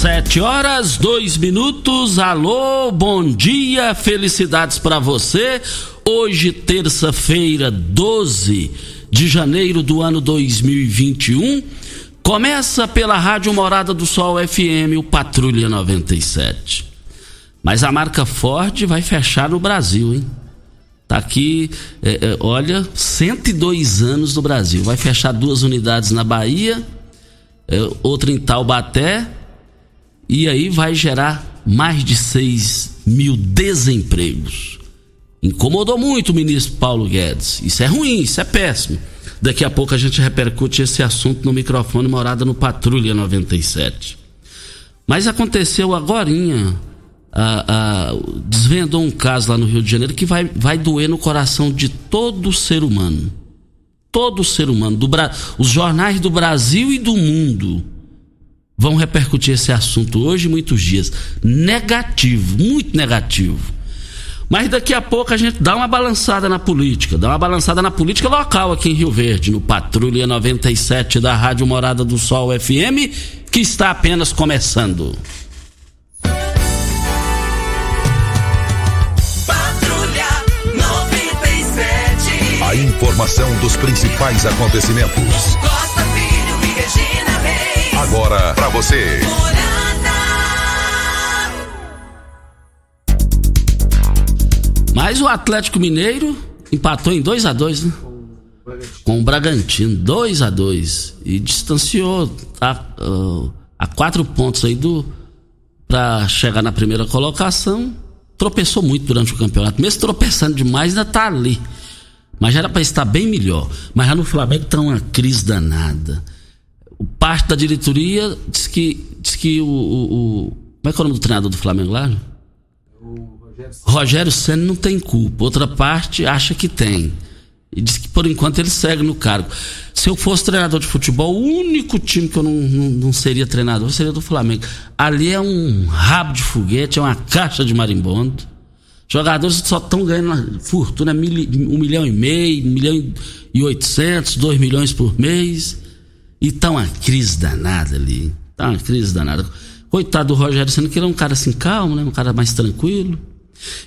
Sete horas, dois minutos. Alô, bom dia, felicidades para você. Hoje, terça-feira, 12 de janeiro do ano 2021. Começa pela Rádio Morada do Sol FM, o Patrulha 97. Mas a marca Ford vai fechar no Brasil, hein? Tá aqui, é, é, olha, 102 anos no Brasil. Vai fechar duas unidades na Bahia, é, outra em Taubaté e aí vai gerar mais de 6 mil desempregos. Incomodou muito o ministro Paulo Guedes. Isso é ruim, isso é péssimo. Daqui a pouco a gente repercute esse assunto no microfone Morada no Patrulha 97. Mas aconteceu agorinha, desvendou um caso lá no Rio de Janeiro que vai, vai doer no coração de todo ser humano. Todo ser humano. Do, os jornais do Brasil e do mundo vão repercutir esse assunto hoje muitos dias. Negativo, muito negativo. Mas daqui a pouco a gente dá uma balançada na política, dá uma balançada na política local aqui em Rio Verde, no Patrulha 97 da Rádio Morada do Sol FM, que está apenas começando. Patrulha 97. A informação dos principais acontecimentos. Agora para você. Mas o Atlético Mineiro empatou em 2 a 2 né? Com o Bragantino, 2 a 2 E distanciou tá, uh, a quatro pontos aí do. para chegar na primeira colocação. Tropeçou muito durante o campeonato. Mesmo tropeçando demais, ainda tá ali. Mas já era para estar bem melhor. Mas já no Flamengo tá uma crise danada. O parte da diretoria diz que, diz que o, o, o. Como é que é o nome do treinador do Flamengo lá? Rogério Senna não tem culpa. Outra parte acha que tem. E diz que por enquanto ele segue no cargo. Se eu fosse treinador de futebol, o único time que eu não, não, não seria treinador seria do Flamengo. Ali é um rabo de foguete, é uma caixa de marimbondo. Jogadores só estão ganhando fortuna, mil, um milhão e meio, um milhão e oitocentos, dois milhões por mês. E tá uma crise danada ali. Tá uma crise danada. Coitado do Rogério Senna, que ele é um cara assim calmo, né? Um cara mais tranquilo.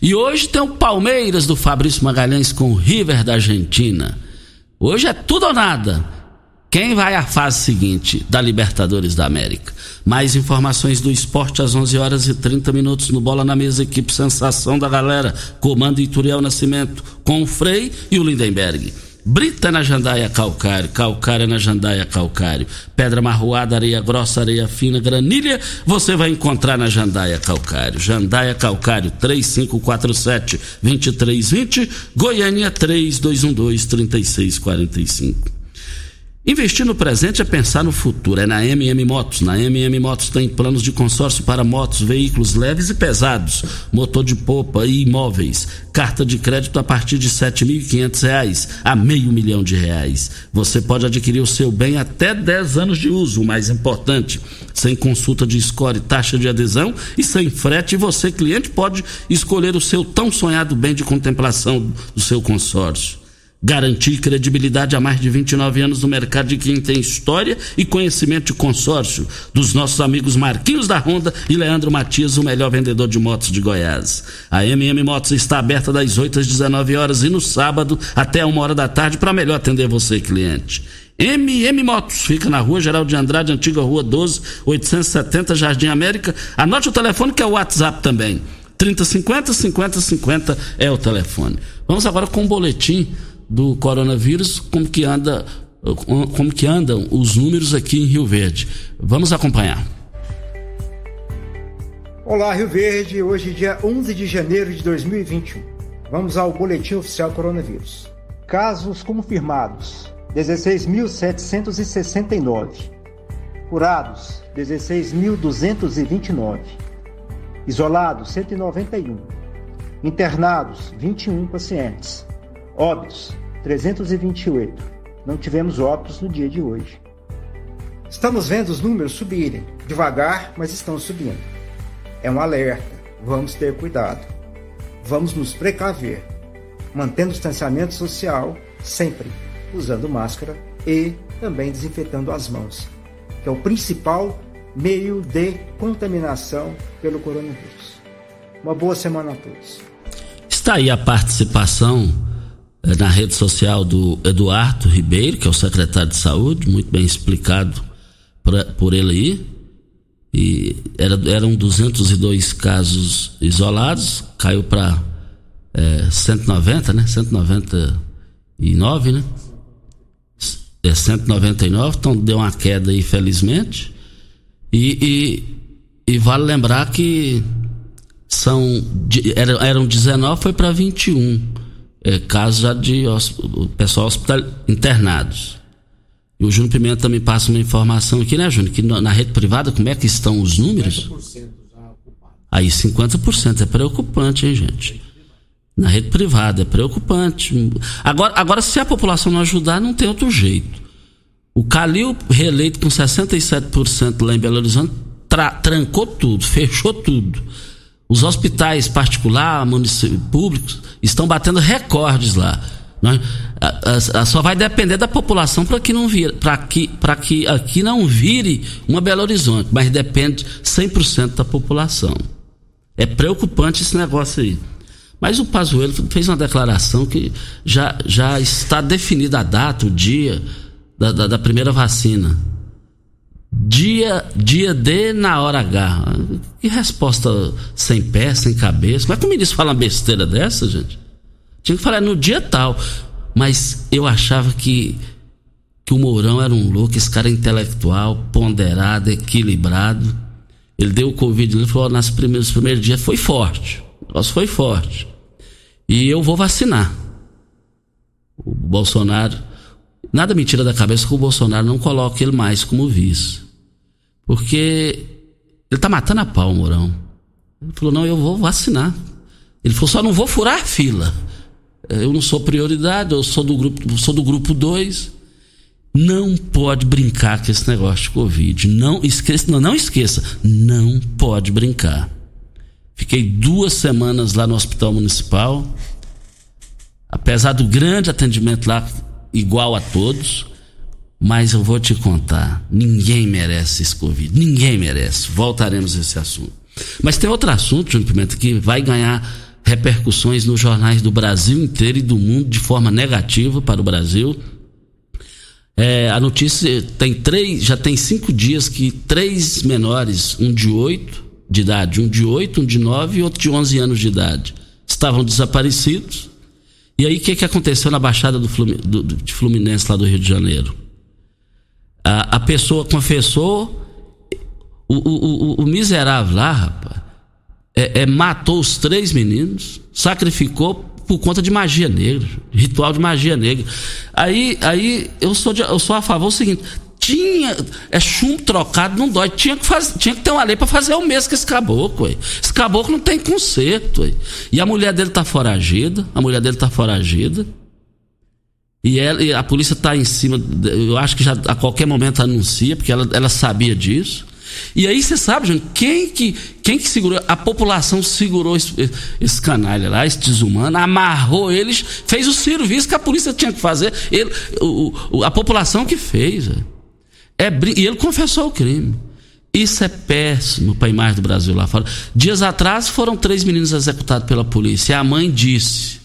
E hoje tem o Palmeiras do Fabrício Magalhães com o River da Argentina. Hoje é tudo ou nada. Quem vai à fase seguinte da Libertadores da América? Mais informações do esporte às 11 horas e 30 minutos no Bola na Mesa, equipe Sensação da Galera, comando Ituriel Nascimento, com o Frei e o Lindenberg. Brita na jandaia calcário, calcária na jandaia calcário, pedra marroada, areia grossa, areia fina, granilha, você vai encontrar na jandaia calcário. Jandaia calcário 3547 2320, Goiânia 3212 3645. Investir no presente é pensar no futuro. É na MM Motos. Na MM Motos tem planos de consórcio para motos, veículos leves e pesados, motor de popa e imóveis. Carta de crédito a partir de R$ 7.500 a meio milhão de reais. Você pode adquirir o seu bem até 10 anos de uso, o mais importante, sem consulta de score, taxa de adesão e sem frete. Você, cliente, pode escolher o seu tão sonhado bem de contemplação do seu consórcio. Garantir credibilidade há mais de 29 anos no mercado de quem tem história e conhecimento de consórcio. Dos nossos amigos Marquinhos da Honda e Leandro Matias, o melhor vendedor de motos de Goiás. A MM Motos está aberta das 8 às 19 horas e no sábado até uma hora da tarde para melhor atender você, cliente. MM Motos, fica na rua Geral de Andrade, antiga rua 12, 870, Jardim América. Anote o telefone que é o WhatsApp também. 3050 5050 é o telefone. Vamos agora com o boletim do coronavírus, como que anda como que andam os números aqui em Rio Verde. Vamos acompanhar. Olá, Rio Verde. Hoje, dia 11 de janeiro de 2021. Vamos ao boletim oficial coronavírus. Casos confirmados: 16.769. Curados, 16.229. Isolados, 191. Internados, 21 pacientes. Óbitos, 328. Não tivemos óbitos no dia de hoje. Estamos vendo os números subirem, devagar, mas estão subindo. É um alerta. Vamos ter cuidado. Vamos nos precaver, mantendo o distanciamento social sempre, usando máscara e também desinfetando as mãos, que é o principal meio de contaminação pelo coronavírus. Uma boa semana a todos. Está aí a participação na rede social do Eduardo Ribeiro, que é o secretário de saúde, muito bem explicado por, por ele aí. E era, eram 202 casos isolados, caiu para é, 190, né? 199, né? É 199, então deu uma queda aí, felizmente. E, e, e vale lembrar que são eram 19, foi para 21 é, casos já de pessoal hospital internados. E o Júnior Pimenta também passa uma informação aqui, né, Júnior? Que na rede privada, como é que estão os números? 50% Aí 50% é preocupante, hein, gente? Na rede privada é preocupante. Agora, agora se a população não ajudar, não tem outro jeito. O Calil, reeleito com 67% lá em Belo Horizonte, trancou tudo, fechou tudo. Os hospitais particulares, públicos, estão batendo recordes lá. Né? A, a, a só vai depender da população para que não vire, para que, que aqui não vire uma Belo Horizonte, mas depende 100% da população. É preocupante esse negócio aí. Mas o Pazuello fez uma declaração que já, já está definida a data, o dia da, da, da primeira vacina. Dia, dia D na hora H. Que resposta sem pé, sem cabeça. Como é que o ministro fala uma besteira dessa, gente? Tinha que falar no dia tal. Mas eu achava que, que o Mourão era um louco, esse cara intelectual, ponderado, equilibrado. Ele deu o Covid, ele falou, nas primeiros, nos primeiros dias foi forte. Negócio foi forte. E eu vou vacinar. O Bolsonaro Nada me tira da cabeça que o Bolsonaro não coloque ele mais como vice. Porque ele tá matando a pau, Mourão. Ele falou: não, eu vou vacinar. Ele falou: só não vou furar a fila. Eu não sou prioridade, eu sou do grupo, sou do grupo 2. Não pode brincar com esse negócio de Covid. Não esqueça, não, não esqueça, não pode brincar. Fiquei duas semanas lá no hospital municipal. Apesar do grande atendimento lá, igual a todos, mas eu vou te contar, ninguém merece esse Covid, ninguém merece. Voltaremos a esse assunto. Mas tem outro assunto, Júnior Pimenta, que vai ganhar repercussões nos jornais do Brasil inteiro e do mundo de forma negativa para o Brasil. É, a notícia tem três, já tem cinco dias que três menores, um de oito de idade, um de oito, um de nove e outro de onze anos de idade, estavam desaparecidos e aí, o que, que aconteceu na Baixada do, Flumin, do, do, de Fluminense, lá do Rio de Janeiro? A, a pessoa confessou, o, o, o, o, miserável lá, rapaz, é, é, matou os três meninos, sacrificou por conta de magia negra, ritual de magia negra. Aí, aí eu, sou de, eu sou a favor do seguinte: tinha. É chumbo trocado, não dói. Tinha que, faz, tinha que ter uma lei para fazer o mesmo que esse caboclo. Ué. Esse caboclo não tem conserto. Ué. E a mulher dele tá foragida. A mulher dele tá foragida. E, ela, e a polícia tá em cima. Eu acho que já a qualquer momento anuncia, porque ela, ela sabia disso. E aí você sabe, gente, quem que, quem que segurou? A população segurou esse, esse canalha lá, esse desumano, amarrou eles, fez o serviço que a polícia tinha que fazer. Ele, o, o, a população que fez. É, e ele confessou o crime. Isso é péssimo para a imagem do Brasil lá fora. Dias atrás foram três meninos executados pela polícia. E a mãe disse: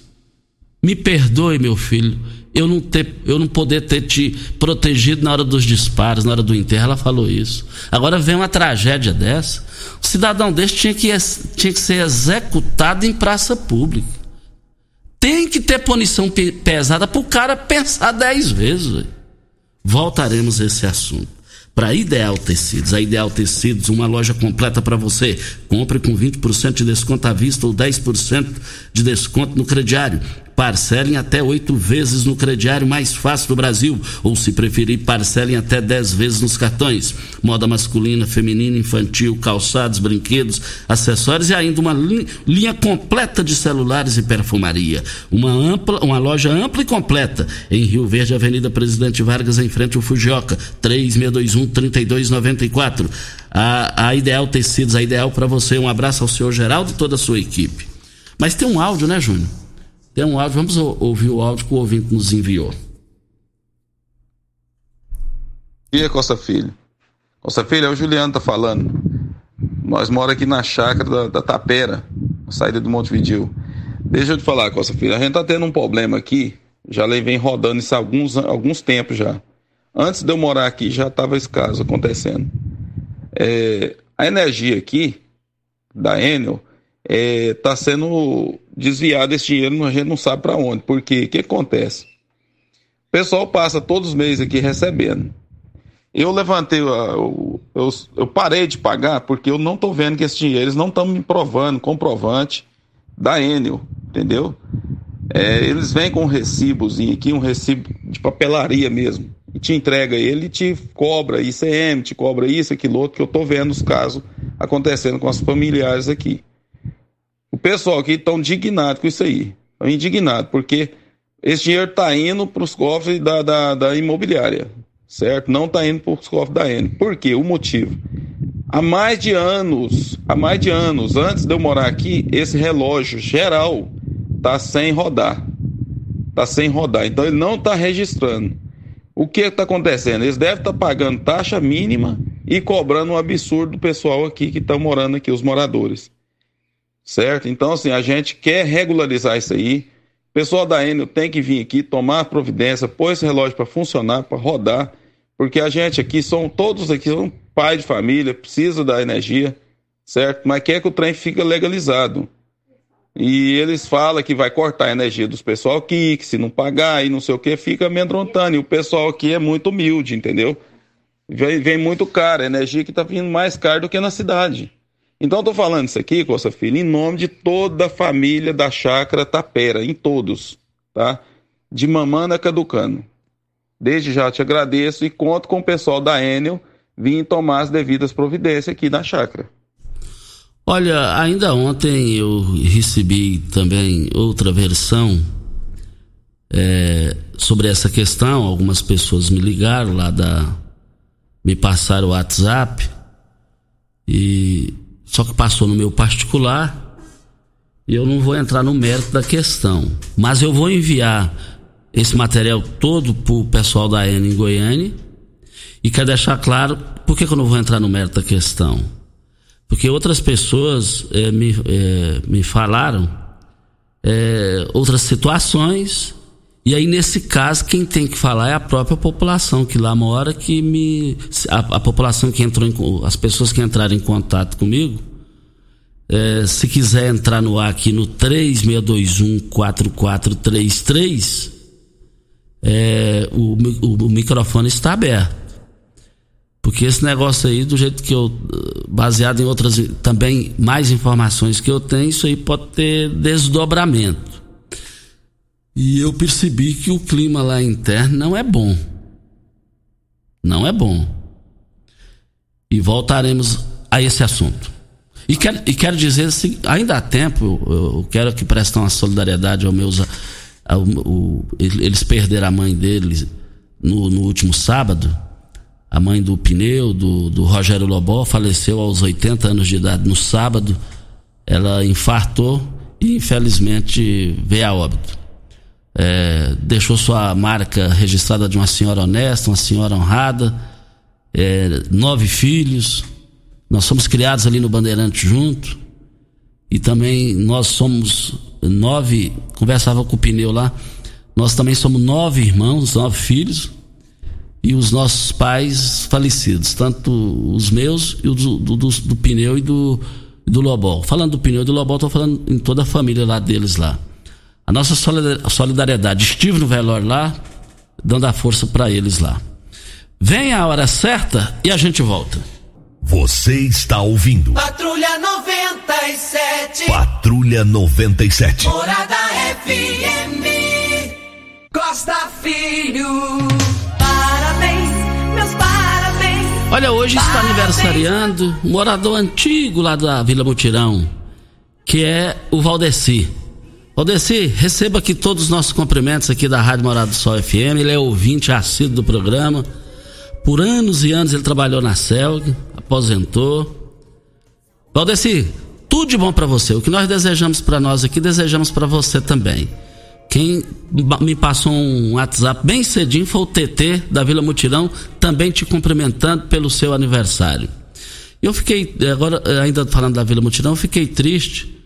Me perdoe, meu filho, eu não, ter, eu não poder ter te protegido na hora dos disparos, na hora do enterro. Ela falou isso. Agora vem uma tragédia dessa. O cidadão desse tinha que, tinha que ser executado em praça pública. Tem que ter punição pesada para o cara pensar dez vezes. Véio. Voltaremos a esse assunto. Para Ideal Tecidos, a Ideal Tecidos, uma loja completa para você. Compre com 20% de desconto à vista ou 10% de desconto no crediário. Parcelem até oito vezes no crediário mais fácil do Brasil. Ou, se preferir, parcelem até dez vezes nos cartões. Moda masculina, feminina, infantil, calçados, brinquedos, acessórios e ainda uma li linha completa de celulares e perfumaria. Uma, ampla, uma loja ampla e completa em Rio Verde, Avenida Presidente Vargas, em frente ao Fujioka. 3621-3294. A, a Ideal Tecidos, a Ideal para você. Um abraço ao senhor Geraldo e toda a sua equipe. Mas tem um áudio, né, Júnior? Tem um áudio, vamos ouvir o áudio que o ouvinte nos enviou. dia, Costa Filho. Costa Filho, é o Juliano tá falando. Nós moramos aqui na chácara da, da Tapera, na saída do Montevidil. Deixa eu te falar, Costa Filho, a gente tá tendo um problema aqui, já vem rodando isso há alguns, alguns tempos já. Antes de eu morar aqui, já estava esse caso acontecendo. É, a energia aqui, da Enel, está é, tá sendo desviado esse dinheiro, a gente não sabe para onde. Porque o que acontece? O pessoal passa todos os meses aqui recebendo. Eu levantei, eu, eu, eu parei de pagar porque eu não estou vendo que esse dinheiro, eles não estão me provando comprovante da Enel, entendeu? É, eles vêm com um recibozinho aqui, um recibo de papelaria mesmo, e te entrega ele e te cobra ICM, te cobra isso, aquilo outro, que eu estou vendo os casos acontecendo com os familiares aqui. O pessoal aqui está indignado com isso aí. Estão indignado, porque esse dinheiro está indo para os cofres da, da, da, imobiliária, certo? Não está indo para os cofres da N. Por quê? O motivo. Há mais de anos, há mais de anos, antes de eu morar aqui, esse relógio geral está sem rodar. Está sem rodar. Então ele não está registrando. O que está acontecendo? Eles devem estar tá pagando taxa mínima e cobrando um absurdo do pessoal aqui que está morando aqui, os moradores certo? Então, assim, a gente quer regularizar isso aí. O pessoal da Enel tem que vir aqui, tomar providência, pôr esse relógio para funcionar, para rodar, porque a gente aqui, são todos aqui, são pai de família, precisa da energia, certo? Mas quer que o trem fique legalizado. E eles falam que vai cortar a energia dos pessoal aqui, que se não pagar e não sei o que, fica amedrontando. E o pessoal aqui é muito humilde, entendeu? Vem, vem muito caro, a energia que está vindo mais cara do que na cidade. Então, estou falando isso aqui, Costa Filho, em nome de toda a família da Chácara Tapera, em todos, tá? De Mamana Caducano. Desde já te agradeço e conto com o pessoal da Enel vir tomar as devidas providências aqui na chácara. Olha, ainda ontem eu recebi também outra versão é, sobre essa questão. Algumas pessoas me ligaram lá da. me passaram o WhatsApp e só que passou no meu particular e eu não vou entrar no mérito da questão. Mas eu vou enviar esse material todo para o pessoal da ENA em Goiânia e quero deixar claro por que, que, eu não vou entrar no mérito da questão. Porque outras pessoas é, me, é, me falaram é, outras situações e aí, nesse caso, quem tem que falar é a própria população que lá mora, que me. A, a população que entrou em, As pessoas que entraram em contato comigo. É, se quiser entrar no ar aqui no 3621-4433, é, o, o, o microfone está aberto. Porque esse negócio aí, do jeito que eu. baseado em outras. também mais informações que eu tenho, isso aí pode ter desdobramento. E eu percebi que o clima lá interno não é bom. Não é bom. E voltaremos a esse assunto. E quero, e quero dizer assim, ainda há tempo, eu, eu quero que prestem uma solidariedade aos meus. Ao, ao, eles perderam a mãe deles no, no, último sábado. A mãe do pneu, do, do Rogério Lobó, faleceu aos 80 anos de idade no sábado. Ela infartou e infelizmente veio a óbito é, deixou sua marca registrada de uma senhora honesta, uma senhora honrada, é, nove filhos. Nós somos criados ali no Bandeirante junto. E também nós somos nove. Conversava com o pneu lá. Nós também somos nove irmãos, nove filhos. E os nossos pais falecidos, tanto os meus e o do, do, do, do pneu e do, do Lobol. Falando do pneu e do Lobol, estou falando em toda a família lá deles lá a nossa solidariedade. Estive no velório lá, dando a força para eles lá. Vem a hora certa e a gente volta. Você está ouvindo. Patrulha 97. Patrulha 97. Morada FM. Costa Filho. Parabéns, meus parabéns. Olha, hoje está Parabéns. aniversariando um morador antigo lá da Vila Mutirão, que é o Valdeci. Valdeci, receba aqui todos os nossos cumprimentos aqui da Rádio Morado do Sol FM. Ele é ouvinte assíduo do programa. Por anos e anos ele trabalhou na CELG, aposentou. Valdeci, tudo de bom pra você. O que nós desejamos pra nós aqui, desejamos pra você também. Quem me passou um WhatsApp bem cedinho foi o TT da Vila Mutirão, também te cumprimentando pelo seu aniversário. Eu fiquei, eh, agora eh, ainda falando da Vila Mutirão, eu fiquei triste.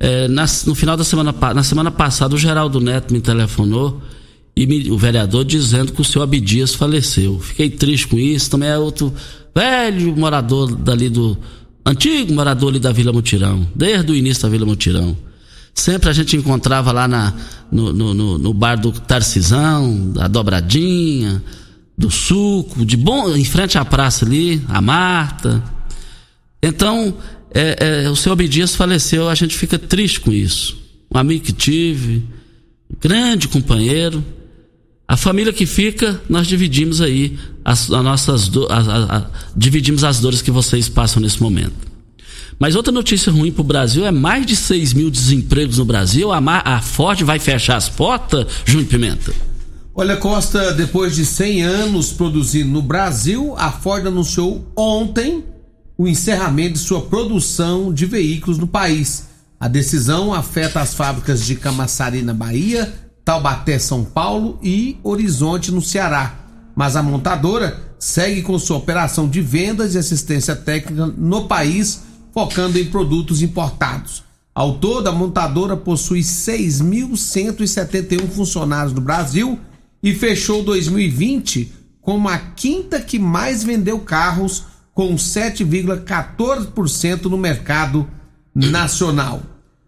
Eh, na- no final da semana, na semana passada, o Geraldo Neto me telefonou e me- o vereador dizendo que o seu Abdias faleceu. Fiquei triste com isso. Também é outro velho morador dali do. Antigo morador ali da Vila Mutirão, desde o início da Vila Mutirão. Sempre a gente encontrava lá na, no, no, no- no bar do Tarcisão, da Dobradinha, do Suco, de bom, em frente à praça ali, a Marta. Então, é, é, o seu Abdias faleceu, a gente fica triste com isso. Um amigo que tive, grande companheiro. A família que fica, nós dividimos aí as, as nossas do, a- a- a- dividimos as dores que vocês passam nesse momento. Mas outra notícia ruim para o Brasil é mais de 6 mil desempregos no Brasil. A Ford vai fechar as portas, Júnior Pimenta. Olha, Costa, depois de 100 anos produzindo no Brasil, a Ford anunciou ontem o encerramento de sua produção de veículos no país. A decisão afeta as fábricas de Camaçari, na Bahia, Taubaté, São Paulo e Horizonte, no Ceará. Mas a montadora segue com sua operação de vendas e assistência técnica no país, focando em produtos importados. Ao todo, a montadora possui 6.171 funcionários no Brasil e fechou 2020 como a quinta que mais vendeu carros, com 7,14% no mercado nacional.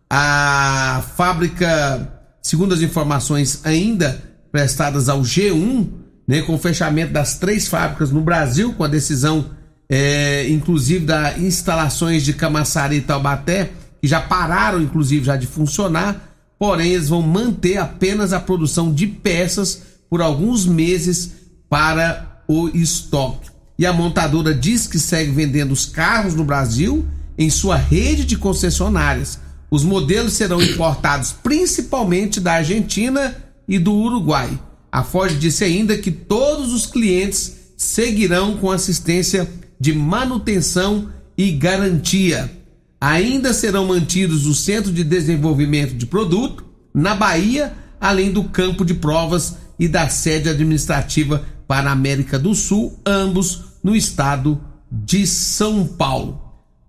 A fábrica, segundo as informações ainda prestadas ao G1, né, com o fechamento das três fábricas no Brasil, com a decisão é, inclusive das instalações de Camaçari e Taubaté, que já pararam inclusive já de funcionar, porém eles vão manter apenas a produção de peças por alguns meses para o estoque. E a montadora diz que segue vendendo os carros no Brasil em sua rede de concessionárias. Os modelos serão importados principalmente da Argentina e do Uruguai. A Ford disse ainda que todos os clientes seguirão com assistência de manutenção e garantia. Ainda serão mantidos o Centro de Desenvolvimento de Produto na Bahia, além do campo de provas e da sede administrativa para a América do Sul, ambos no estado de São Paulo.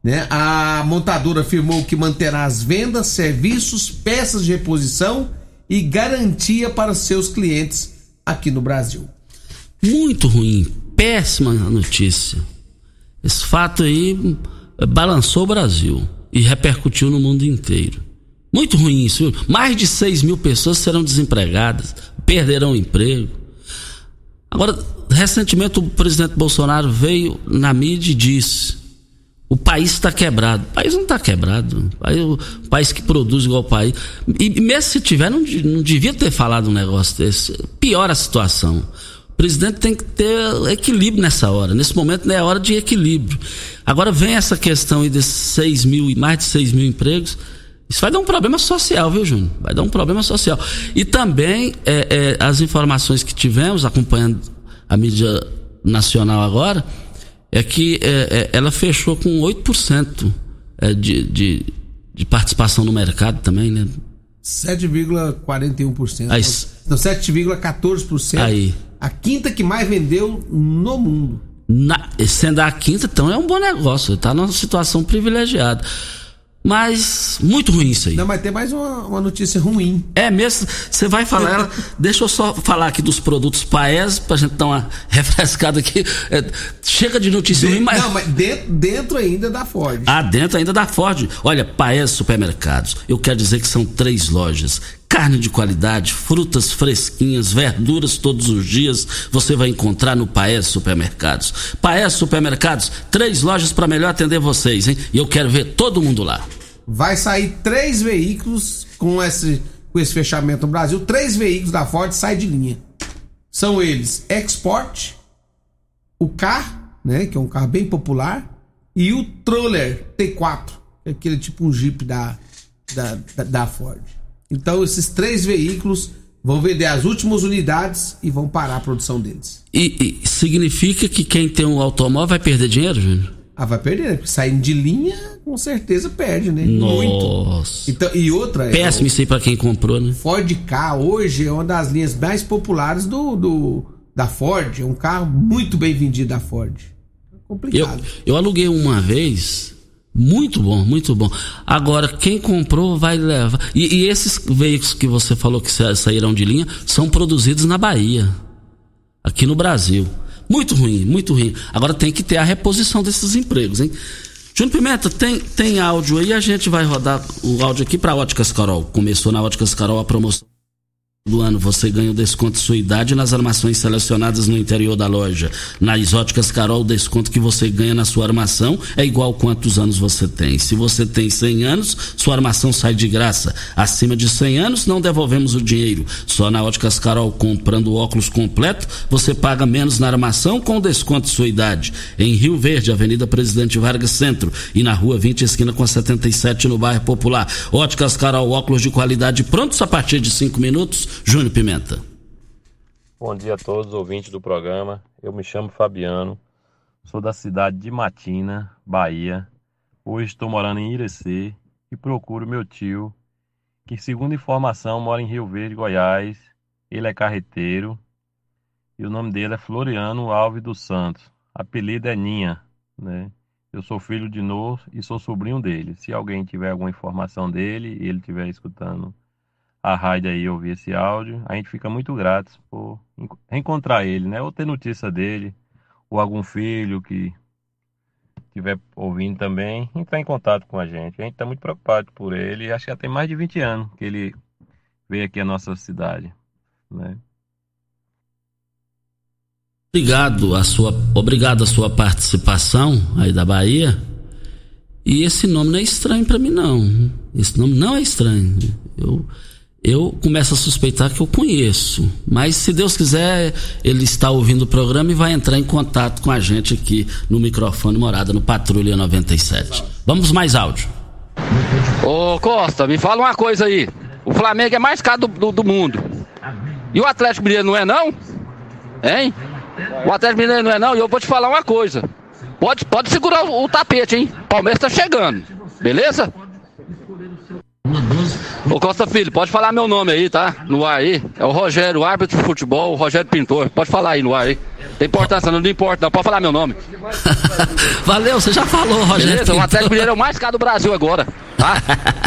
Né? A montadora afirmou que manterá as vendas, serviços, peças de reposição e garantia para seus clientes aqui no Brasil. Muito ruim, péssima notícia. Esse fato aí balançou o Brasil e repercutiu no mundo inteiro. Muito ruim isso. Mais de 6 mil pessoas serão desempregadas, perderão o emprego. Agora, recentemente o presidente Bolsonaro veio na mídia e disse: o país está quebrado. O país não está quebrado. O país, que produz igual o país. E mesmo se tiver, não, não devia ter falado um negócio desse. Piora a situação. O presidente tem que ter equilíbrio nessa hora. Nesse momento não é hora de equilíbrio. Agora vem essa questão aí desses 6 mil e mais de 6 mil empregos. Isso vai dar um problema social, viu, Júnior? Vai dar um problema social. E também é, é, as informações que tivemos acompanhando a mídia nacional agora é que é, é, ela fechou com 8% é, de, de, de participação no mercado também, né? 7,41%. Aí. Não, 7,14%. Aí. A quinta que mais vendeu no mundo. Na, sendo a quinta, então é um bom negócio. Está numa situação privilegiada. Mas muito ruim isso aí. Não, mas tem mais uma, uma notícia ruim. É mesmo, você vai falar. ela- deixa eu só falar aqui dos produtos Paes, pra gente dar uma refrescada aqui. É, chega de notícia ruim, mas. Não, mas dentro, dentro ainda da Ford. Ah, dentro ainda da Ford. Olha, Paes Supermercados. Eu quero dizer que são três lojas. Carne de qualidade, frutas fresquinhas, verduras todos os dias. Você vai encontrar no Paes Supermercados. Paes Supermercados, três lojas para melhor atender vocês, hein? E eu quero ver todo mundo lá. Vai sair três veículos com esse com esse fechamento no Brasil, três veículos da Ford saem de linha. São eles Export, o Car, né, que é um carro bem popular, e o Troller T4, que é aquele tipo um Jeep da, da, da, da Ford. Então esses três veículos vão vender as últimas unidades e vão parar a produção deles. E, e significa que quem tem um automóvel vai perder dinheiro, Júnior? Ah, vai perder, né? Porque saindo de linha, com certeza perde, né? Nossa. Então, e outra. é, Péssimo isso aí pra quem comprou, né? Ford K hoje é uma das linhas mais populares do, do da Ford. É um carro muito bem vendido da Ford. É Eu, complicado. eu aluguei uma vez. Muito bom, muito bom. Agora, quem comprou vai levar. E, e esses veículos que você falou que sa- saíram de linha são produzidos na Bahia. Aqui no Brasil. Muito ruim, muito ruim. Agora tem que ter a reposição desses empregos, hein? Júnior Pimenta, tem, tem áudio aí, a gente vai rodar o áudio aqui para Óticas Carol. Começou na Óticas Carol a promoção do ano você ganha o desconto de sua idade nas armações selecionadas no interior da loja. Nas óticas Carol, o desconto que você ganha na sua armação é igual quantos anos você tem. Se você tem 100 anos, sua armação sai de graça. Acima de 100 anos, não devolvemos o dinheiro. Só na óticas Carol, comprando óculos completo, você paga menos na armação com o desconto de sua idade. Em Rio Verde, Avenida Presidente Vargas Centro e na Rua 20, esquina com a 77 no bairro Popular. Óticas Carol, óculos de qualidade prontos a partir de 5 minutos. Júnior Pimenta. Bom dia a todos, ouvintes do programa. Eu me chamo Fabiano, sou da cidade de Matina, Bahia. Hoje estou morando em Irecê e procuro meu tio, que, segundo informação, mora em Rio Verde, Goiás. Ele é carreteiro e o nome dele é Floriano Alves dos Santos. Apelido é Ninha, né? Eu sou filho de Nor e sou sobrinho dele. Se alguém tiver alguma informação dele e ele estiver escutando a rádio aí ouvir esse áudio, a gente fica muito grato por enco- reencontrar ele, né? Ou ter notícia dele, ou algum filho que estiver ouvindo também, entrar em contato com a gente. A gente está muito preocupado por ele, acho que já tem mais de 20 anos que ele veio aqui à nossa cidade, né? Obrigado a sua, obrigado a sua participação aí da Bahia. E esse nome não é estranho para mim não. Esse nome não é estranho. Eu eu começo a suspeitar que eu conheço, mas se Deus quiser, ele está ouvindo o programa e vai entrar em contato com a gente aqui no microfone Morada no Patrulha 97. Vamos mais áudio. Ô Costa, me fala uma coisa aí. O Flamengo é mais caro do, do, do mundo. E o Atlético Mineiro não é não? Hein? O Atlético Mineiro não é não? E eu vou te falar uma coisa. Pode, pode segurar o, o tapete, hein? Palmeiras tá chegando. Beleza? Ô Costa Filho, pode falar meu nome aí, tá? No ar aí. É o Rogério, árbitro de futebol, o Rogério Pintor. Pode falar aí no ar aí. Tem importância, não, não importa, não. Pode falar meu nome. Valeu, você já falou, Rogério. Beleza? O. Atlético Mineiro é o mais caro do Brasil agora, tá?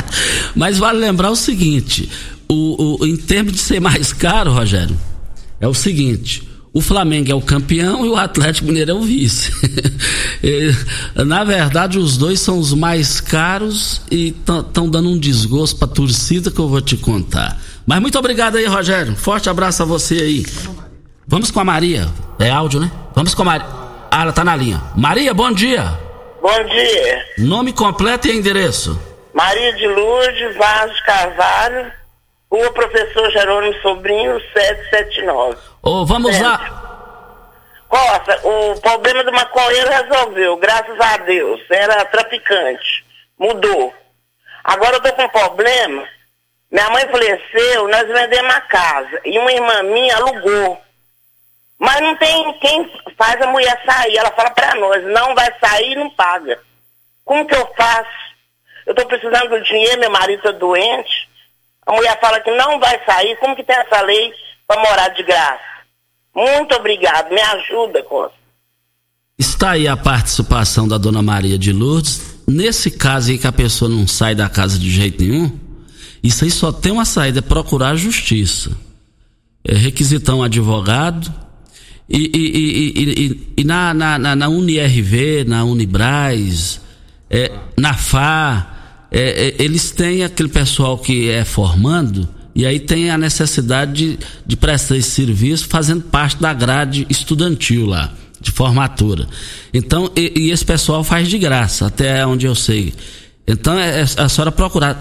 Mas vale lembrar o seguinte: o, o- em termos de ser mais caro, Rogério, é o seguinte. O Flamengo é o campeão e o Atlético Mineiro é o vice. Eh, Na verdade, os dois são os mais caros e estão dando um desgosto pra torcida que eu vou te contar. Mas muito obrigado aí, Rogério. Forte abraço a você aí. Vamos com a Maria. É áudio, né? Vamos com a Maria. Ah, ela tá na linha. Maria, bom dia. Bom dia. Nome completo e endereço. Maria de Lourdes Vaz Carvalho, Rua Professor Jerônimo Sobrinho, 779. Ô, vamos lá. Costa, o problema do maconheiro resolveu, graças a Deus. Era traficante. Mudou. Agora eu tô com um problema. Minha mãe faleceu, nós vendemos a casa. E uma irmã minha alugou. Mas não tem quem faz a mulher sair. Ela fala pra nós, não vai sair e não paga. Como que eu faço? Eu tô precisando do dinheiro, meu marido tá doente. A mulher fala que não vai sair. Como que tem essa lei para morar de graça? Muito obrigado. Me ajuda, Costa. Está aí a participação da dona Maria de Lourdes. Nesse caso aí que a pessoa não sai da casa de jeito nenhum, isso aí só tem uma saída, é procurar a justiça. É requisitar um advogado. E, e- e- e- na, na, na, na UniRV, na Unibraz, é, na FA, é, é, eles têm aquele pessoal que é formando e aí tem a necessidade de, de prestar esse serviço fazendo parte da grade estudantil lá, de formatura. Então, e, e esse pessoal faz de graça, até onde eu sei. Então é, é a senhora procurar.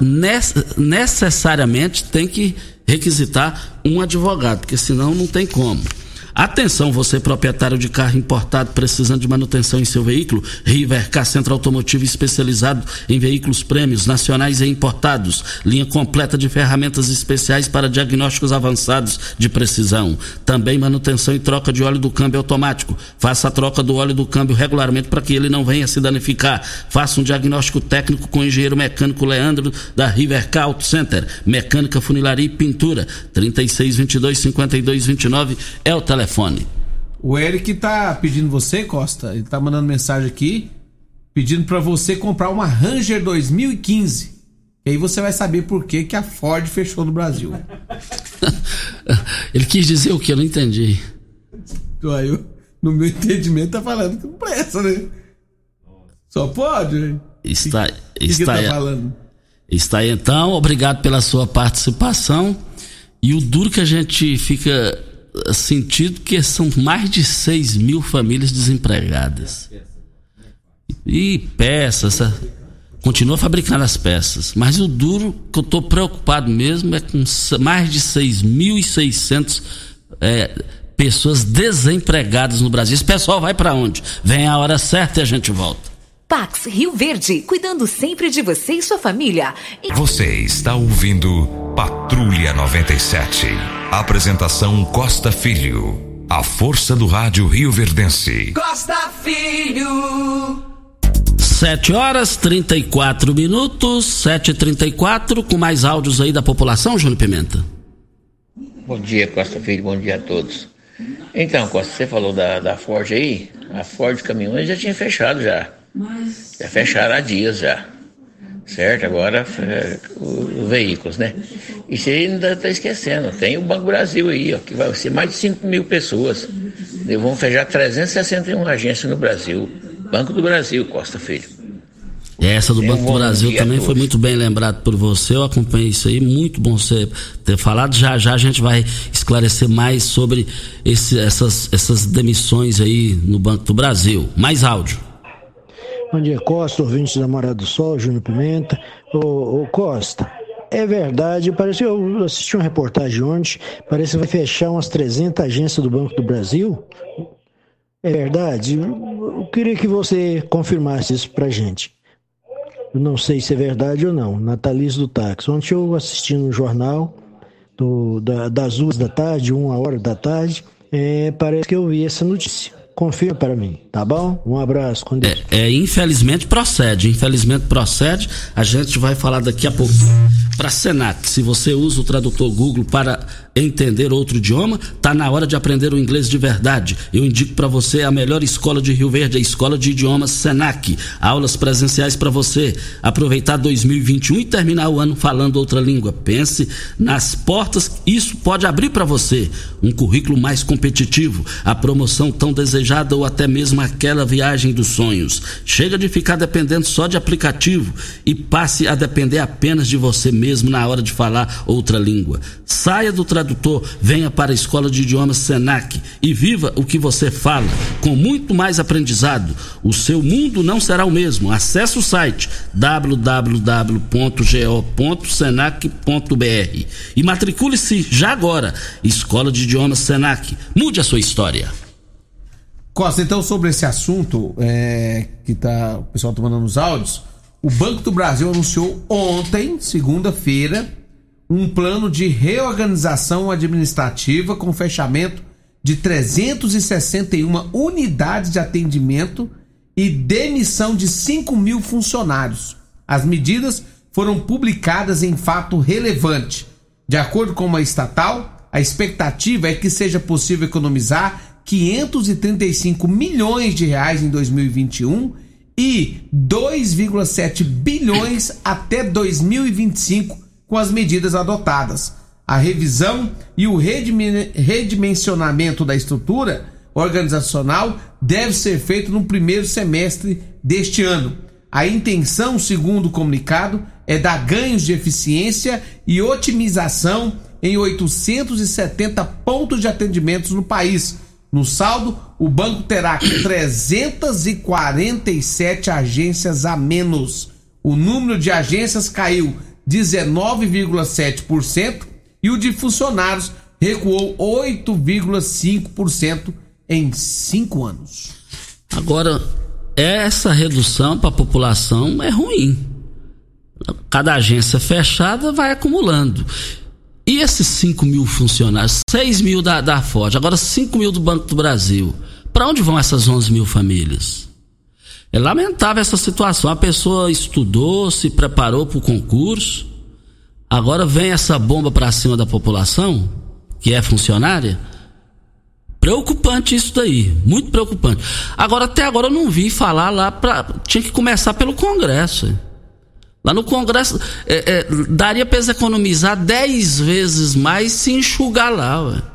Necessariamente tem que requisitar um advogado, porque senão não tem como. Atenção, você proprietário de carro importado precisando de manutenção em seu veículo, Rivercar Centro Automotivo especializado em veículos prêmios nacionais e importados, linha completa de ferramentas especiais para diagnósticos avançados de precisão. Também manutenção e troca de óleo do câmbio automático. Faça a troca do óleo do câmbio regularmente para que ele não venha se danificar. Faça um diagnóstico técnico com o engenheiro mecânico Leandro da Rivercar Auto Center. Mecânica, funilaria e pintura. 3622 5229 é o telefone telefone. O Eric tá pedindo você, Costa, ele tá mandando mensagem aqui, pedindo para você comprar uma Ranger 2015. E aí você vai saber por que, que a Ford fechou no Brasil. ele quis dizer o que? Eu não entendi. Aí, no meu entendimento, tá falando que não presta, né? Só pode, né? Está, que, está, que tá falando? está aí então, obrigado pela sua participação. E o duro que a gente fica sentido que são mais de 6 mil famílias desempregadas. E peças, continua fabricando as peças. Mas o duro que eu estou preocupado mesmo é com mais de 6.600 é, pessoas desempregadas no Brasil. Esse pessoal vai para onde? Vem a hora certa e a gente volta. Pax Rio Verde, cuidando sempre de você e sua família. Você está ouvindo Patrulha 97. Apresentação Costa Filho. A força do rádio Rio Verdense. Costa Filho. 7 horas 34 minutos, 7h34, com mais áudios aí da população, Júnior Pimenta. Bom dia, Costa Filho, bom dia a todos. Então, Costa, você falou da, da Ford aí, a Ford Caminhões já tinha fechado já. Já fecharam há dias já. Certo? Agora, é, os veículos, né? E você ainda está esquecendo, tem o Banco Brasil aí, ó, que vai ser mais de 5 mil pessoas. E vão fechar 361 agências no Brasil. Banco do Brasil, Costa Filho. Essa do Tem Banco um do Brasil também foi muito bem lembrado por você. Eu acompanhei isso aí, muito bom você ter falado. Já já a gente vai esclarecer mais sobre esse- essas, essas demissões aí no Banco do Brasil. Mais áudio. Bom dia, Costa, ouvinte da Morada do Sol, Júnior Pimenta. Ô, ô, Costa, é verdade, parece eu assisti uma reportagem ontem, parece que vai fechar umas 300 agências do Banco do Brasil. É verdade? Eu queria que você confirmasse isso pra gente. Eu não sei se é verdade ou não. Natalice do Táxi. Ontem eu assisti no jornal do- da- das duas da tarde, uma hora da tarde, é, parece que eu vi essa notícia. Confirma para mim, tá bom? Um abraço, com Deus. É, infelizmente procede, infelizmente procede. A gente vai falar daqui a pouco para Senac. Se você usa o tradutor Google para entender outro idioma, tá na hora de aprender o inglês de verdade. Eu indico para você a melhor escola de Rio Verde, a Escola de Idiomas Senac. Aulas presenciais para você aproveitar 2021 e terminar o ano falando outra língua. Pense nas portas, isso pode abrir para você um currículo mais competitivo, a promoção tão desejada ou até mesmo aquela viagem dos sonhos. Chega de ficar dependendo só de aplicativo e passe a depender apenas de você mesmo na hora de falar outra língua. Saia do tradutor, venha para a Escola de Idiomas Senac e viva o que você fala, com muito mais aprendizado. O seu mundo não será o mesmo. Acesse o site www.go.senac.br e matricule-se já agora. Escola de Idiomas Senac. Mude a sua história. Costa, então sobre esse assunto é, que tá o pessoal tá mandando os áudios, o Banco do Brasil anunciou ontem, segunda-feira, um plano de reorganização administrativa com fechamento de 361 unidades de atendimento e demissão de 5 mil funcionários. As medidas foram publicadas em fato relevante. De acordo com uma estatal, a expectativa é que seja possível economizar 535 milhões de reais em 2021 e 2,7 bilhões até 2025 com as medidas adotadas. A revisão e o redime- redimensionamento da estrutura organizacional deve ser feito no primeiro semestre deste ano. A intenção, segundo o comunicado, é dar ganhos de eficiência e otimização em 870 pontos de atendimentos no país. No saldo, o banco terá 347 agências a menos. O número de agências caiu 19,7% e o de funcionários recuou 8,5% em cinco anos. Agora, essa redução para a população é ruim. Cada agência fechada vai acumulando. E esses 5 mil funcionários, 6 mil da, da Ford, agora 5 mil do Banco do Brasil, para onde vão essas 11 mil famílias? É lamentável essa situação. A pessoa estudou, se preparou para o concurso, agora vem essa bomba para cima da população, que é funcionária. Preocupante isso daí, muito preocupante. Agora, até agora eu não vi falar lá para. Tinha que começar pelo Congresso. Lá no Congresso, é, é, daria para economizar 10 vezes mais se enxugar lá. Ué.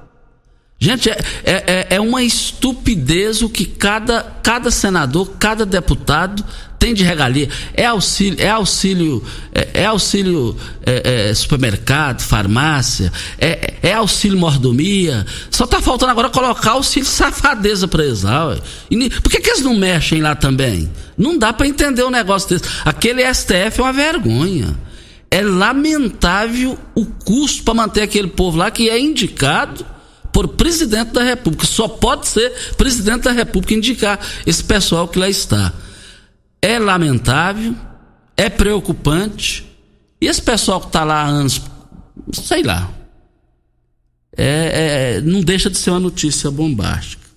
Gente, é, é, é, é uma estupidez o que cada, cada senador, cada deputado tem de regalia. É auxílio, é auxílio, é, é auxílio é, é, supermercado, farmácia, é, é, auxílio mordomia. Só tá faltando agora colocar auxílio safadeza para eles lá. E, por que, que eles não mexem lá também? Não dá para entender um negócio desse. Aquele STF é uma vergonha. É lamentável o custo para manter aquele povo lá que é indicado por presidente da República. Só pode ser presidente da República indicar esse pessoal que lá está. É lamentável, é preocupante. E esse pessoal que está lá há anos, sei lá, é, é, não deixa de ser uma notícia bombástica.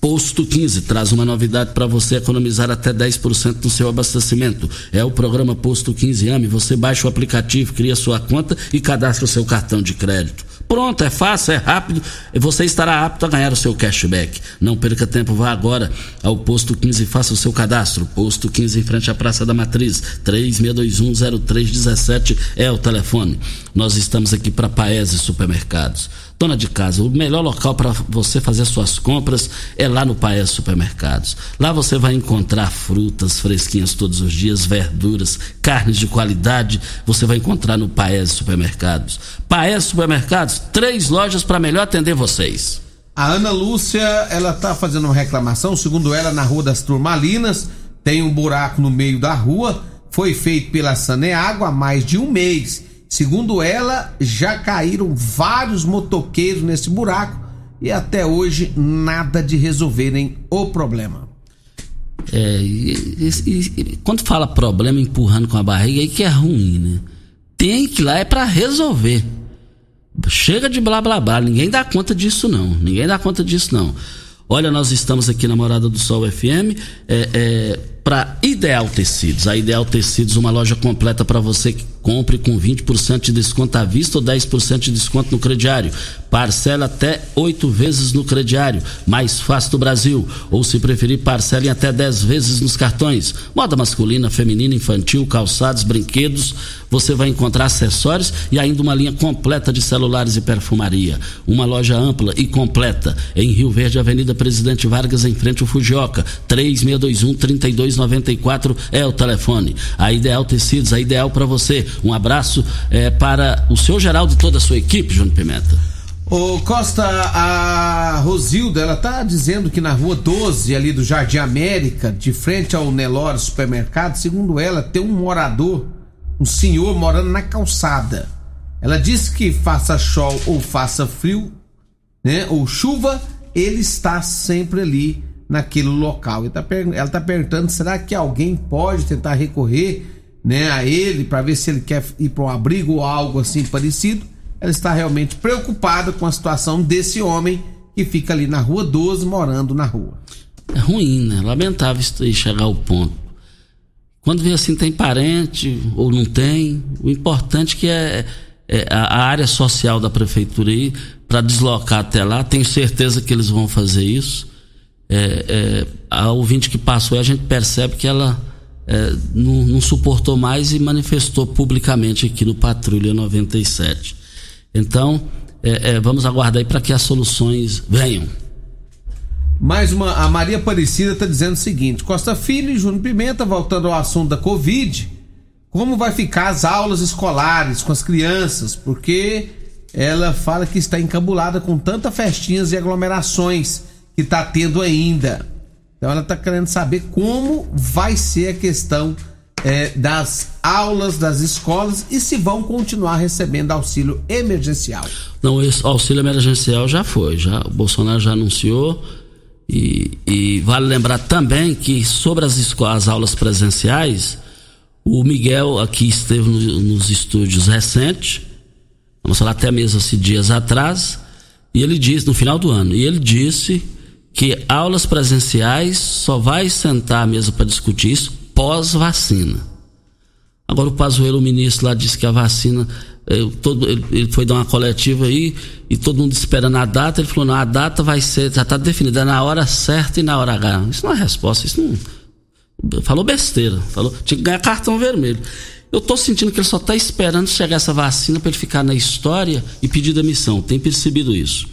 Posto 15 traz uma novidade para você economizar até 10% no seu abastecimento. É o programa Posto 15 AME. Você baixa o aplicativo, cria sua conta e cadastra o seu cartão de crédito. Pronto, é fácil, é rápido e você estará apto a ganhar o seu cashback. Não perca tempo, vá agora ao Posto 15 e faça o seu cadastro. Posto 15 em frente à Praça da Matriz, 36210317 é o telefone. Nós estamos aqui para Paese Supermercados. Dona de casa, o melhor local para você fazer suas compras é lá no Paes Supermercados. Lá você vai encontrar frutas fresquinhas todos os dias, verduras, carnes de qualidade, você vai encontrar no Paes Supermercados. Paes Supermercados, três lojas para melhor atender vocês. A Ana Lúcia, ela tá fazendo uma reclamação, segundo ela, na Rua das Turmalinas, tem um buraco no meio da rua, foi feito pela Saneágua há mais de um mês Segundo ela, já caíram vários motoqueiros nesse buraco e até hoje nada de resolverem o problema. É, e, e, e, quando fala problema empurrando com a barriga, aí que é ruim, né? Tem que ir lá é para resolver. Chega de blá blá blá, ninguém dá conta disso não, ninguém dá conta disso não. Olha, nós estamos aqui na Morada do Sol FM, é, é para Ideal Tecidos. A Ideal Tecidos, uma loja completa para você que compre com 20% de desconto à vista ou 10% de desconto no crediário. Parcela até oito vezes no crediário, mais fácil do Brasil. Ou se preferir, parcela em até 10 vezes nos cartões. Moda masculina, feminina, infantil, calçados, brinquedos. Você vai encontrar acessórios e ainda uma linha completa de celulares e perfumaria. Uma loja ampla e completa em Rio Verde, Avenida Presidente Vargas, em frente ao Fujioka. 3621 3294 é o telefone. A Ideal Tecidos, a ideal para você. Um abraço é, para o seu Geraldo e toda a sua equipe, Júnior Pimenta. Ô Costa, a Rosilda, ela tá dizendo que na rua 12, ali do Jardim América, de frente ao Nelore Supermercado, segundo ela, tem um morador, um senhor morando na calçada. Ela disse que faça sol ou faça frio, né, ou chuva, ele está sempre ali naquele local. Tá ela está perguntando, será que alguém pode tentar recorrer, né, a ele para ver se ele quer ir para um abrigo ou algo assim parecido? ela está realmente preocupada com a situação desse homem que fica ali na rua 12, morando na rua. É ruim, né? Lamentável isso chegar ao ponto. Quando vê assim, tem parente ou não tem, o importante que é, é a área social da prefeitura aí, para deslocar até lá, tenho certeza que eles vão fazer isso. É, é, a ouvinte que passou, a gente percebe que ela é, não, não suportou mais e manifestou publicamente aqui no Patrulha 97. Então, é, é, vamos aguardar para que as soluções venham. Mais uma, a Maria Aparecida está dizendo o seguinte: Costa Filho e Júnior Pimenta, voltando ao assunto da Covid, como vai ficar as aulas escolares com as crianças? Porque ela fala que está encabulada com tantas festinhas e aglomerações que está tendo ainda. Então ela está querendo saber como vai ser a questão é, das aulas das escolas e se vão continuar recebendo auxílio emergencial. Não, esse auxílio emergencial já foi, já o Bolsonaro já anunciou e, e vale lembrar também que sobre as, as aulas presenciais, o Miguel aqui esteve no, nos estúdios recentes, vamos falar até mesmo assim, dias atrás, e ele disse, no final do ano, e ele disse que aulas presenciais só vai sentar à mesa para discutir isso pós-vacina. Agora o Pazuello, o ministro lá, disse que a vacina, ele, eh, todo, ele, ele, foi dar uma coletiva aí e todo mundo esperando a data. Ele falou: não, a data vai ser, já está definida na hora certa e na hora H. Isso não é resposta, isso não. Falou besteira, falou, tinha que ganhar cartão vermelho. Eu estou sentindo que ele só está esperando chegar essa vacina para ele ficar na história e pedir demissão. Tem percebido isso.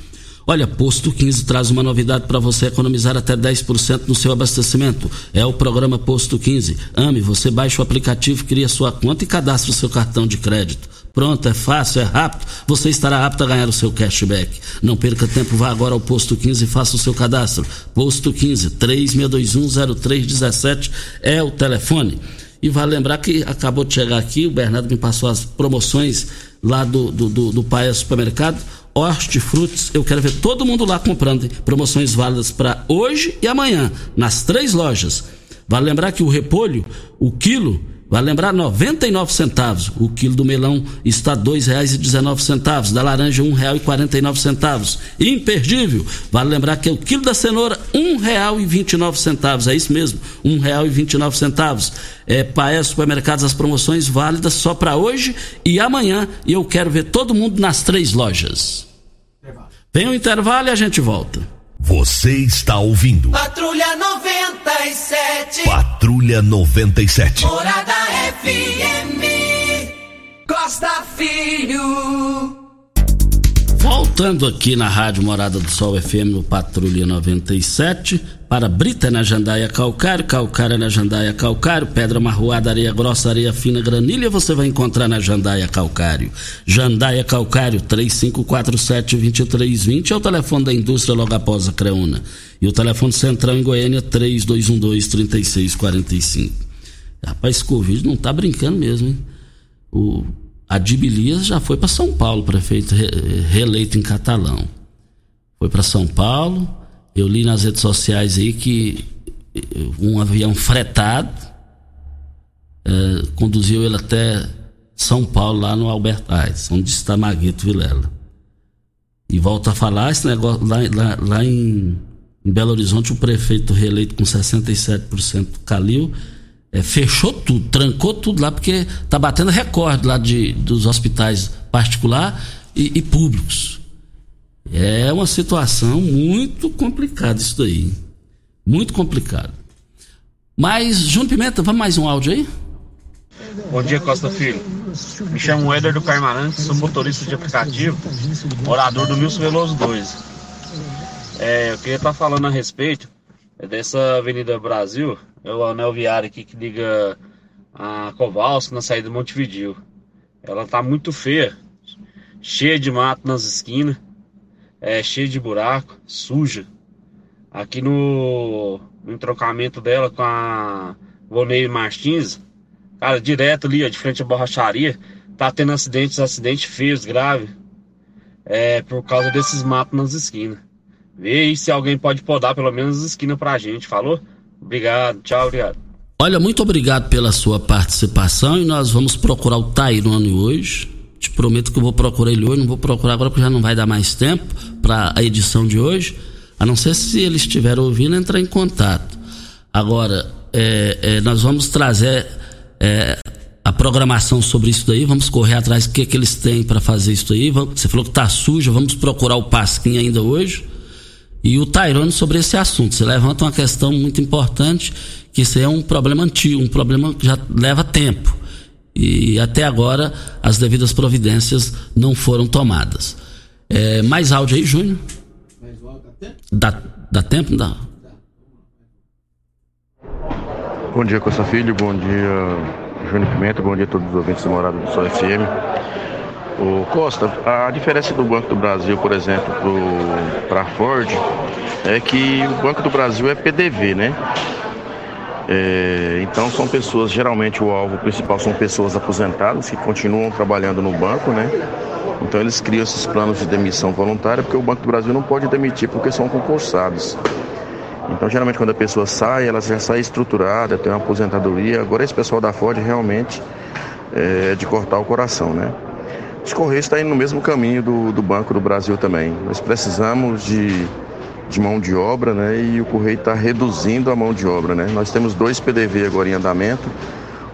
Olha, Posto 15 traz uma novidade para você economizar até 10% no seu abastecimento. É o programa Posto 15. Ame, você baixa o aplicativo, cria sua conta e cadastra o seu cartão de crédito. Pronto, é fácil, é rápido. Você estará apto a ganhar o seu cashback. Não perca tempo, vá agora ao Posto 15 e faça o seu cadastro. Posto 15, 36210317 é o telefone. E vale lembrar que acabou de chegar aqui, o Bernardo me passou as promoções lá do, do, do, do Paia Supermercado hortifrutis. Eu quero ver todo mundo lá comprando. Promoções válidas para hoje e amanhã, nas três lojas. Vale lembrar que o repolho, o quilo, Vai lembrar 99 centavos. O quilo do melão está R$ 2,19, da laranja R$ 1,49. Imperdível. Vale lembrar que é o quilo da cenoura R$ 1,29. É isso mesmo, R$ 1,29. É Paes Supermercados as promoções válidas só para hoje e amanhã. E eu quero ver todo mundo nas três lojas. Vem o intervalo e a gente volta. Você está ouvindo. Patrulha 97. Patrulha 97. Morada FM. Costa Filho. Voltando aqui na Rádio Morada do Sol FM no Patrulha 97, para Brita na Jandaia Calcário, Calcário na Jandaia Calcário, Pedra Marroada, Areia Grossa, Areia Fina, Granilha, você vai encontrar na Jandaia Calcário. Jandaia Calcário, 3547-2320 é o telefone da indústria logo após a Creuna. E o telefone central em Goiânia, 3212-3645. Rapaz, esse Covid não tá brincando mesmo, hein? O a Dibilias já foi para São Paulo, prefeito reeleito em Catalão. Foi para São Paulo. Eu li nas redes sociais aí que eh, um avião fretado é, conduziu ele até São Paulo, lá no Albert Einstein, onde está Maguito Vilela. E volta a falar esse negócio lá, lá, lá em, em Belo Horizonte, o prefeito reeleito com 67% Calil é, fechou tudo, trancou tudo lá, porque tá batendo recorde lá de, dos hospitais particular e, e públicos. É uma situação muito complicada isso daí. Muito complicado. Mas, Júnior Pimenta, vamos mais um áudio aí? Bom dia, Costa Filho. Me chamo Éder do Carmarante, sou motorista de aplicativo, morador do Milson Veloso 2. É, eu queria estar falando a respeito dessa Avenida Brasil, é o anel viário aqui que liga a Kowalski na saída do Montevideo. Ela tá muito feia, cheia de mato nas esquinas, é cheia de buraco, suja. Aqui no, no entrocamento dela com a Vonei Martins, cara, direto ali, ó, de frente à borracharia, tá tendo acidentes, acidentes feios, graves, é, por causa desses matos nas esquinas. Vê aí se alguém pode podar pelo menos as esquinas pra gente, falou? Obrigado, tchau, obrigado. Olha, muito obrigado pela sua participação e nós vamos procurar o Tairone hoje. Te prometo que eu vou procurar ele hoje, não vou procurar agora porque já não vai dar mais tempo para a edição de hoje, a não ser se ele estiver ouvindo entrar em contato. Agora, é, é, nós vamos trazer é, a programação sobre isso daí, vamos correr atrás do que, que eles têm para fazer isso aí. Você falou que tá sujo, vamos procurar o Pasquim ainda hoje e o Tairone sobre esse assunto. Você levanta uma questão muito importante, que isso é um problema antigo, um problema que já leva tempo. E até agora as devidas providências não foram tomadas. É, mais áudio aí, Júnior? Dá, dá tempo? Dá. Bom dia, Costa Filho. Bom dia, Júnior Pimenta. Bom dia a todos os ouvintes da Morada do Sol FM. O Costa, a diferença do Banco do Brasil, por exemplo, para a Ford, é que o Banco do Brasil é PDV, né? É, então são pessoas, geralmente o alvo principal são pessoas aposentadas que continuam trabalhando no banco, né? Então eles criam esses planos de demissão voluntária porque o Banco do Brasil não pode demitir porque são concursados. Então geralmente quando a pessoa sai, ela já sai estruturada, tem uma aposentadoria. Agora esse pessoal da Ford realmente é de cortar o coração, né? Os Correios estão indo no mesmo caminho do, do Banco do Brasil também. Nós precisamos de de mão de obra, né? E o Correio está reduzindo a mão de obra, né? Nós temos dois PDV agora em andamento,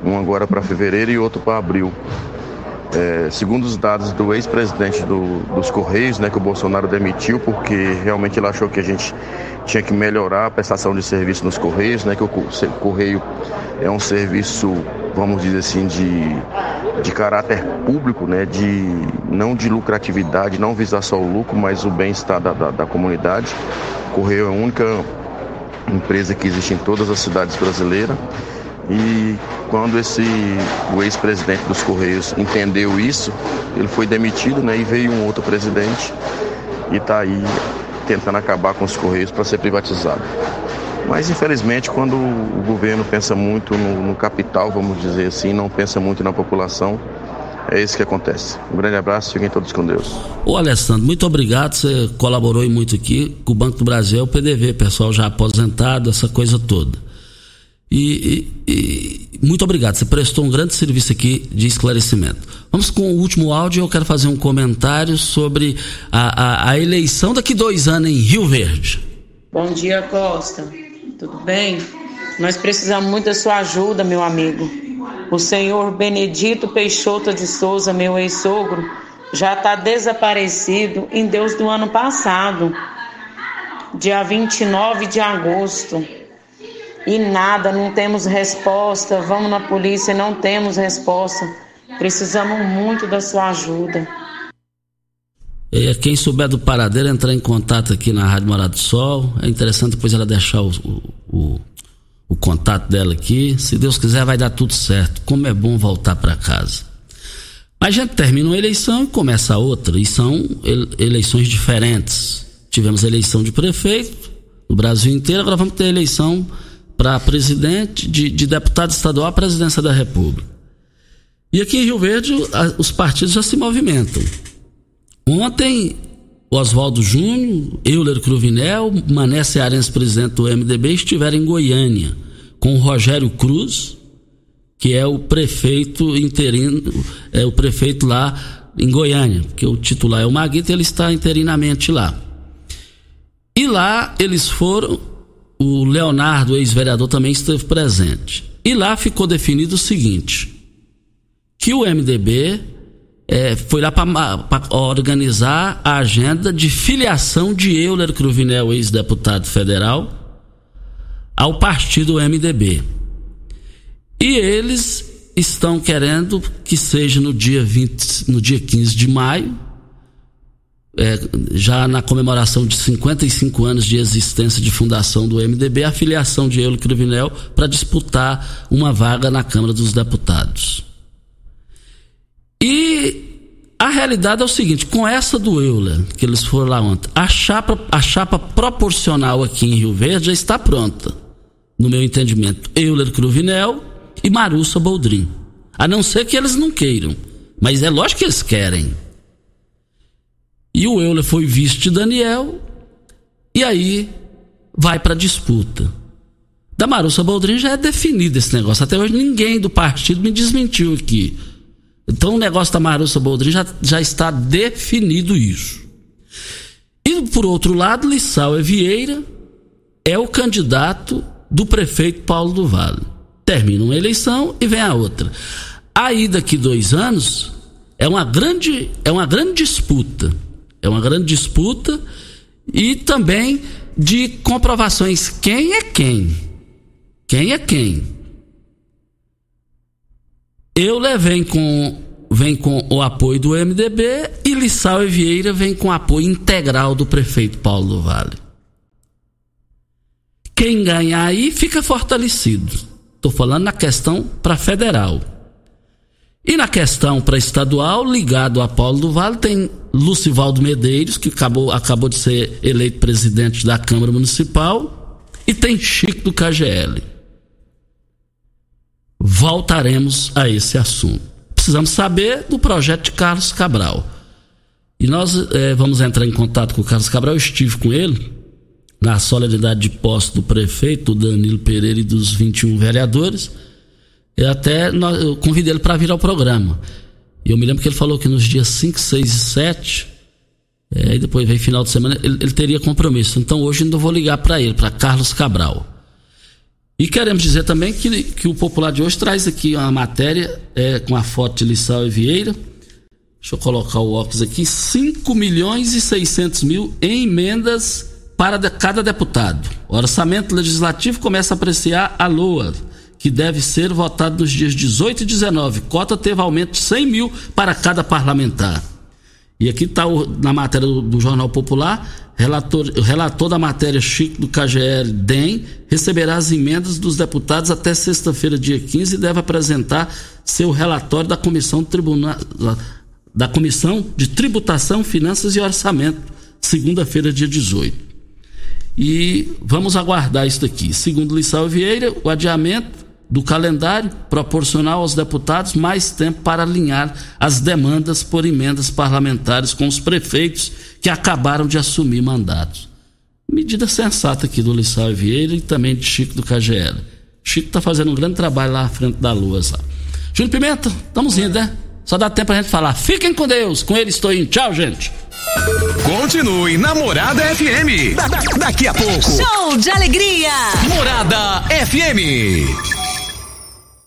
um agora para fevereiro e outro para abril. É, segundo os dados do ex-presidente do, dos Correios, né, que o Bolsonaro demitiu porque realmente ele achou que a gente tinha que melhorar a prestação de serviço nos Correios, né, que o Correio é um serviço, vamos dizer assim, de, de caráter público, né, de, não de lucratividade, não visar só o lucro, mas o bem-estar da, da, da comunidade. Correio é a única empresa que existe em todas as cidades brasileiras e quando esse o ex-presidente dos Correios entendeu isso, ele foi demitido, né? E veio um outro presidente e está aí tentando acabar com os Correios para ser privatizado. Mas infelizmente, quando o governo pensa muito no, no, capital, vamos dizer assim, não pensa muito na população, é isso que acontece. Um grande abraço, fiquem todos com Deus. Ô Alessandro, muito obrigado, você colaborou muito aqui com o Banco do Brasil, o PDV, pessoal já aposentado, essa coisa toda. E, e, e, muito obrigado, você prestou um grande serviço aqui de esclarecimento. Vamos com o último áudio. Eu quero fazer um comentário sobre a, a, a eleição daqui dois anos em Rio Verde. Bom dia, Costa. Tudo bem? Nós precisamos muito da sua ajuda, meu amigo. O senhor Benedito Peixoto de Souza, meu ex-sogro, já está desaparecido em Deus do ano passado, dia 29 de agosto e nada, não temos resposta. Vamos na polícia, não temos resposta. Precisamos muito da sua ajuda. E quem souber do paradeiro, entrar em contato aqui na Rádio Morado do Sol. É interessante depois ela deixar o, o, o contato dela aqui. Se Deus quiser, vai dar tudo certo. Como é bom voltar para casa. Mas a gente termina uma eleição e começa outra. E são eleições diferentes. Tivemos eleição de prefeito no Brasil inteiro, agora vamos ter eleição para presidente, de, de, deputado estadual à presidência da República. E aqui em Rio Verde, os partidos já se movimentam. Ontem, Oswaldo Júnior, Euler Cruvinel, Mané Cearense, presidente do MDB, estiveram em Goiânia com o Rogério Cruz, que é o prefeito interino, é o prefeito lá em Goiânia, porque o titular é o Maguito, ele está interinamente lá. E lá eles foram o Leonardo, ex-vereador, também esteve presente. E lá ficou definido o seguinte: que o MDB é, foi lá para organizar a agenda de filiação de Euler Cruvinel, ex-deputado federal, ao partido MDB. E eles estão querendo que seja no dia 20, no dia 15 de maio, é, já na comemoração de 55 anos de existência de fundação do MDB, a filiação de Eulo Crivinel para disputar uma vaga na Câmara dos Deputados. E a realidade é o seguinte: com essa do Euler, que eles foram lá ontem, a chapa, a chapa proporcional aqui em Rio Verde já está pronta, no meu entendimento. Euler Cruvinel e Marussa Boldrin. A não ser que eles não queiram. Mas é lógico que eles querem. E o Euler foi visto de Daniel, e aí vai para disputa. Da Marussa Boldrin já é definido esse negócio. Até hoje ninguém do partido me desmentiu aqui. Então o negócio da Marussa Boldrin já, já está definido isso. E por outro lado, Lissau Vieira é o candidato do prefeito Paulo do Vale. Termina uma eleição e vem a outra. Aí daqui dois anos é uma grande, é uma grande disputa é uma grande disputa e também de comprovações. Quem é quem? Quem é quem? Eu levei com vem com o apoio do MDB e Lissau e Vieira vem com apoio integral do prefeito Paulo do Vale. Quem ganhar aí fica fortalecido. Estou falando na questão para federal. E na questão para estadual, ligado a Paulo do Vale, tem Lucivaldo Medeiros, que acabou, acabou de ser eleito presidente da Câmara Municipal, e tem Chico do KGL. Voltaremos a esse assunto. Precisamos saber do projeto de Carlos Cabral. E nós é, vamos entrar em contato com o Carlos Cabral. Eu estive com ele na solenidade de posse do prefeito, Danilo Pereira e dos 21 vereadores. Eu até eu convidei ele para vir ao programa. E eu me lembro que ele falou que nos dias 5, 6 e 7, é, e depois veio final de semana, ele, ele teria compromisso. Então hoje ainda vou ligar para ele, para Carlos Cabral. E queremos dizer também que, que o Popular de hoje traz aqui uma matéria é, com a foto de Lissau e Vieira. Deixa eu colocar o óculos aqui. 5 milhões e 600 mil em emendas para cada deputado. O orçamento legislativo começa a apreciar a LOA que deve ser votado nos dias 18 e 19. Cota teve aumento de 100 mil para cada parlamentar. E aqui está na matéria do, do, Jornal Popular, relator, relator da matéria Chico do KGL DEM receberá as emendas dos deputados até sexta-feira, dia 15, e deve apresentar seu relatório da Comissão, Tribuna, da Comissão de Tributação, Finanças e Orçamento, segunda-feira, dia 18. E vamos aguardar isso daqui. Segundo Lissau Vieira, o adiamento do calendário proporcional aos deputados mais tempo para alinhar as demandas por emendas parlamentares com os prefeitos que acabaram de assumir mandatos. Medida sensata aqui do Lissau Vieira e também de Chico do KGL. Chico está fazendo um grande trabalho lá à frente da Lua. Sabe? Júnior Pimenta, estamos indo, né? Só dá tempo pra gente falar. Fiquem com Deus, com ele estou indo. Tchau, gente. Continue Namorada FM. Da, da, daqui a pouco. Show de alegria. Morada FM.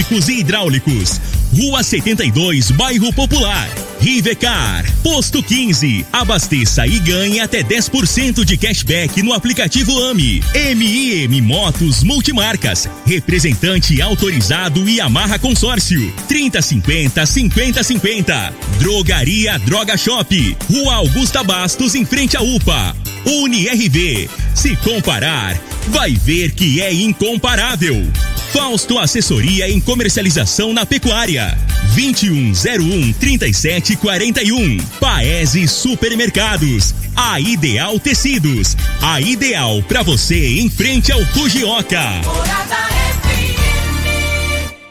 elétricos e hidráulicos. Rua 72, Bairro Popular. Rivecar. Posto 15. Abasteça e ganhe até 10% de cashback no aplicativo AMI. MIM Motos Multimarcas. Representante autorizado e amarra consórcio. 3050 5050. Drogaria Droga Shop. Rua Augusta Bastos, em frente à UPA. UniRV. Se comparar, vai ver que é incomparável. Fausto Assessoria em Comercialização na Pecuária. 2101 3741. Paese Supermercados. A Ideal Tecidos. A ideal para você em frente ao Fujioka. Morada